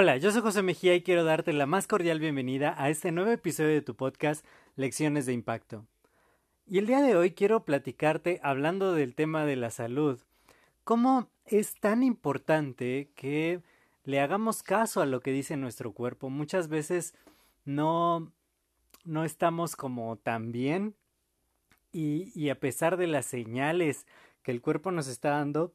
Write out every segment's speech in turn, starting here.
Hola, yo soy José Mejía y quiero darte la más cordial bienvenida a este nuevo episodio de tu podcast Lecciones de Impacto. Y el día de hoy quiero platicarte, hablando del tema de la salud, cómo es tan importante que le hagamos caso a lo que dice nuestro cuerpo. Muchas veces no, no estamos como tan bien y, y a pesar de las señales que el cuerpo nos está dando,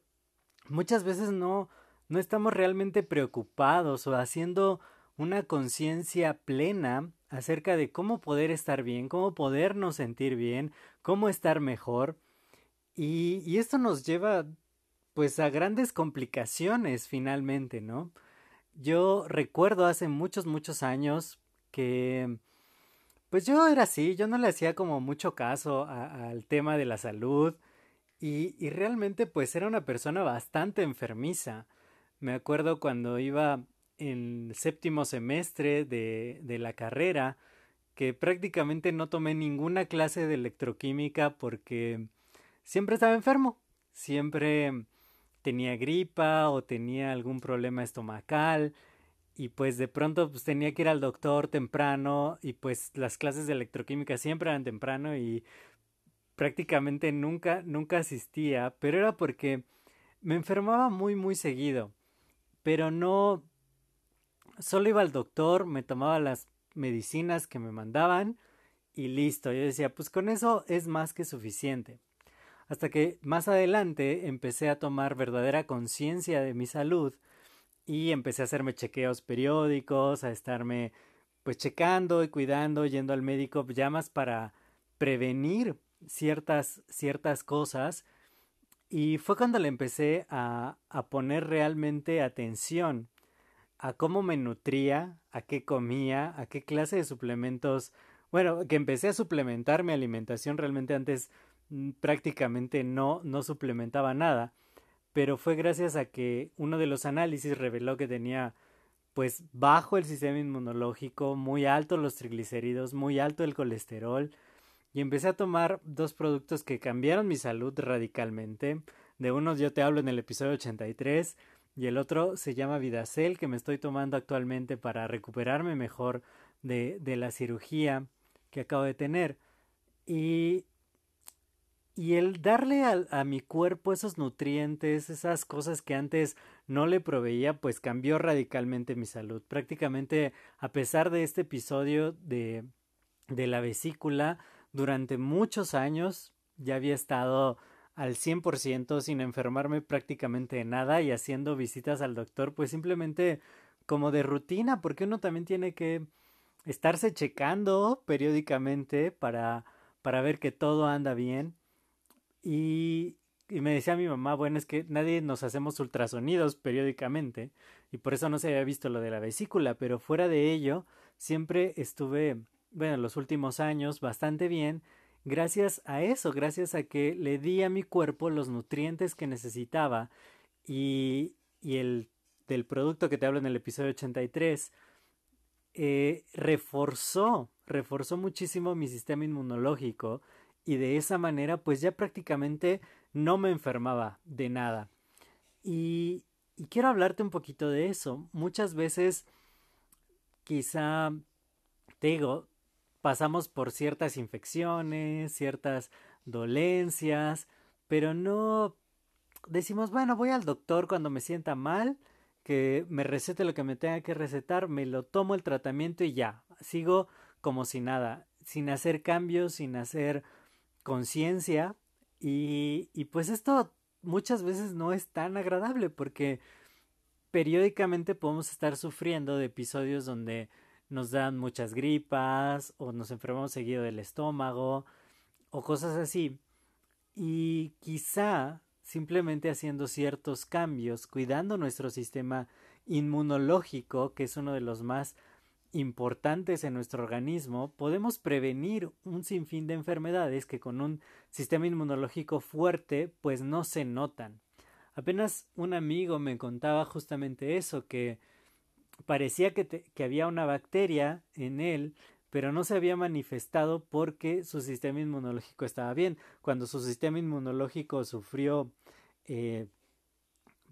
muchas veces no, no estamos realmente preocupados o haciendo una conciencia plena acerca de cómo poder estar bien, cómo podernos sentir bien, cómo estar mejor. Y, y esto nos lleva pues a grandes complicaciones finalmente, ¿no? Yo recuerdo hace muchos, muchos años que pues yo era así, yo no le hacía como mucho caso al tema de la salud, y, realmente pues era una persona bastante enfermiza. Me acuerdo cuando iba en séptimo semestre de, de la carrera que prácticamente no tomé ninguna clase de electroquímica porque siempre estaba enfermo, siempre tenía gripa o tenía algún problema estomacal y pues de pronto pues tenía que ir al doctor temprano y pues las clases de electroquímica siempre eran temprano y prácticamente nunca, nunca asistía, pero era porque me enfermaba muy, muy seguido. Pero no, solo iba al doctor, me tomaba las medicinas que me mandaban y listo. Yo decía, pues con eso es más que suficiente. Hasta que más adelante empecé a tomar verdadera conciencia de mi salud y empecé a hacerme chequeos periódicos, a estarme pues checando y cuidando, yendo al médico ya más para prevenir ciertas, ciertas cosas y fue cuando le empecé a, a poner realmente atención a cómo me nutría, a qué comía, a qué clase de suplementos, bueno, que empecé a suplementar mi alimentación, realmente antes mm, prácticamente no, no suplementaba nada, pero fue gracias a que uno de los análisis reveló que tenía pues bajo el sistema inmunológico, muy alto los triglicéridos, muy alto el colesterol, y empecé a tomar dos productos que cambiaron mi salud radicalmente. De unos yo te hablo en el episodio 83 y el otro se llama Vidacel que me estoy tomando actualmente para recuperarme mejor de, de la cirugía que acabo de tener. Y, y el darle a, a, mi cuerpo esos nutrientes, esas cosas que antes no le proveía, pues cambió radicalmente mi salud. Prácticamente a pesar de este episodio de, de la vesícula, durante muchos años ya había estado al 100% sin enfermarme prácticamente de nada y haciendo visitas al doctor pues simplemente como de rutina porque uno también tiene que estarse checando periódicamente para, para ver que todo anda bien. Y, y me decía mi mamá, bueno, es que nadie nos hacemos ultrasonidos periódicamente y por eso no se había visto lo de la vesícula, pero fuera de ello siempre estuve bueno, los últimos años bastante bien, gracias a eso, gracias a que le di a mi cuerpo los nutrientes que necesitaba y, y el del producto que te hablo en el episodio 83 eh, reforzó, reforzó muchísimo mi sistema inmunológico y de esa manera pues ya prácticamente no me enfermaba de nada. Y, y quiero hablarte un poquito de eso. Muchas veces quizá te digo, pasamos por ciertas infecciones, ciertas dolencias, pero no decimos, bueno, voy al doctor cuando me sienta mal, que me recete lo que me tenga que recetar, me lo tomo el tratamiento y ya, sigo como si nada, sin hacer cambios, sin hacer conciencia y, y pues esto muchas veces no es tan agradable porque periódicamente podemos estar sufriendo de episodios donde nos dan muchas gripas o nos enfermamos seguido del estómago o cosas así. Y quizá simplemente haciendo ciertos cambios, cuidando nuestro sistema inmunológico, que es uno de los más importantes en nuestro organismo, podemos prevenir un sinfín de enfermedades que con un sistema inmunológico fuerte pues no se notan. Apenas un amigo me contaba justamente eso, que parecía que, que había una bacteria en él pero no se había manifestado porque su sistema inmunológico estaba bien. Cuando su sistema inmunológico sufrió, eh,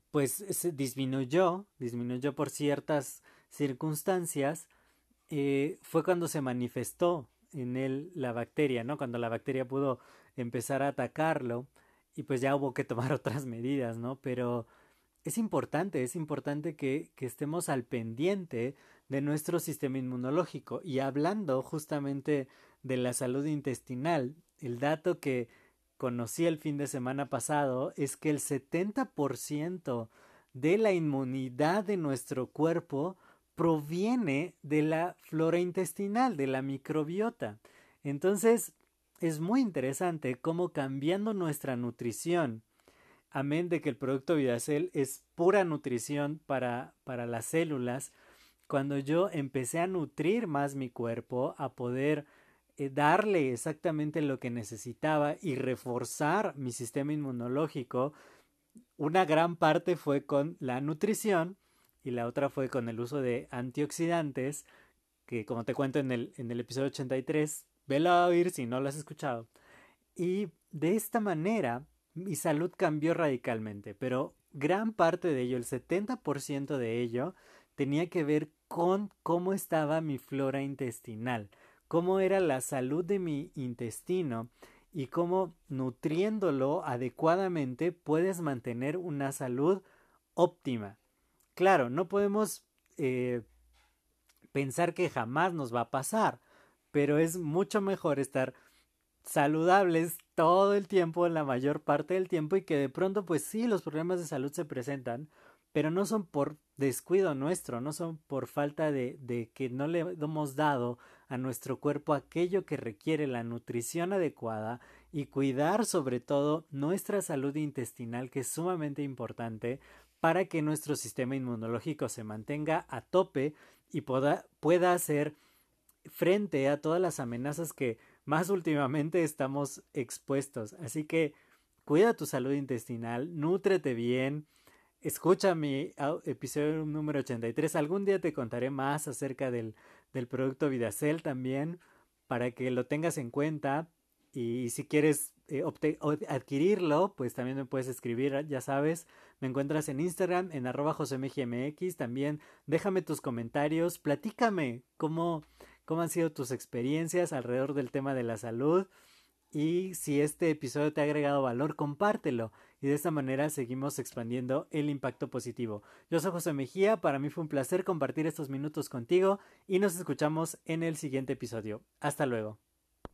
pues se disminuyó, disminuyó por ciertas circunstancias, eh, fue cuando se manifestó en él la bacteria, ¿no? Cuando la bacteria pudo empezar a atacarlo y pues ya hubo que tomar otras medidas, ¿no? Pero es importante, es importante que, que estemos al pendiente de nuestro sistema inmunológico. Y hablando justamente de la salud intestinal, el dato que conocí el fin de semana pasado es que el 70% de la inmunidad de nuestro cuerpo proviene de la flora intestinal, de la microbiota. Entonces, es muy interesante cómo cambiando nuestra nutrición, amén de que el producto Vidacel es pura nutrición para, para las células, cuando yo empecé a nutrir más mi cuerpo, a poder eh, darle exactamente lo que necesitaba y reforzar mi sistema inmunológico, una gran parte fue con la nutrición y la otra fue con el uso de antioxidantes, que como te cuento en el, en el episodio 83, velo a oír si no lo has escuchado. Y de esta manera mi salud cambió radicalmente, pero gran parte de ello, el 70% de ello, tenía que ver con cómo estaba mi flora intestinal, cómo era la salud de mi intestino y cómo nutriéndolo adecuadamente puedes mantener una salud óptima. Claro, no podemos eh, pensar que jamás nos va a pasar, pero es mucho mejor estar saludables todo el tiempo, la mayor parte del tiempo, y que de pronto, pues sí, los problemas de salud se presentan, pero no son por descuido nuestro, no son por falta de, que no le hemos dado a nuestro cuerpo aquello que requiere la nutrición adecuada y cuidar sobre todo nuestra salud intestinal que es sumamente importante para que nuestro sistema inmunológico se mantenga a tope y pueda hacer frente a todas las amenazas que más últimamente estamos expuestos. Así que cuida tu salud intestinal, nútrete bien, escucha mi episodio número 83. Algún día te contaré más acerca del, del producto Vidacel también para que lo tengas en cuenta. Y si quieres eh, adquirirlo, pues también me puedes escribir, ya sabes. Me encuentras en Instagram, en arroba josemgmx. También déjame tus comentarios, platícame cómo, cómo han sido tus experiencias alrededor del tema de la salud. Y si este episodio te ha agregado valor, compártelo y de esta manera seguimos expandiendo el impacto positivo. Yo soy José Mejía, para mí fue un placer compartir estos minutos contigo y nos escuchamos en el siguiente episodio. Hasta luego.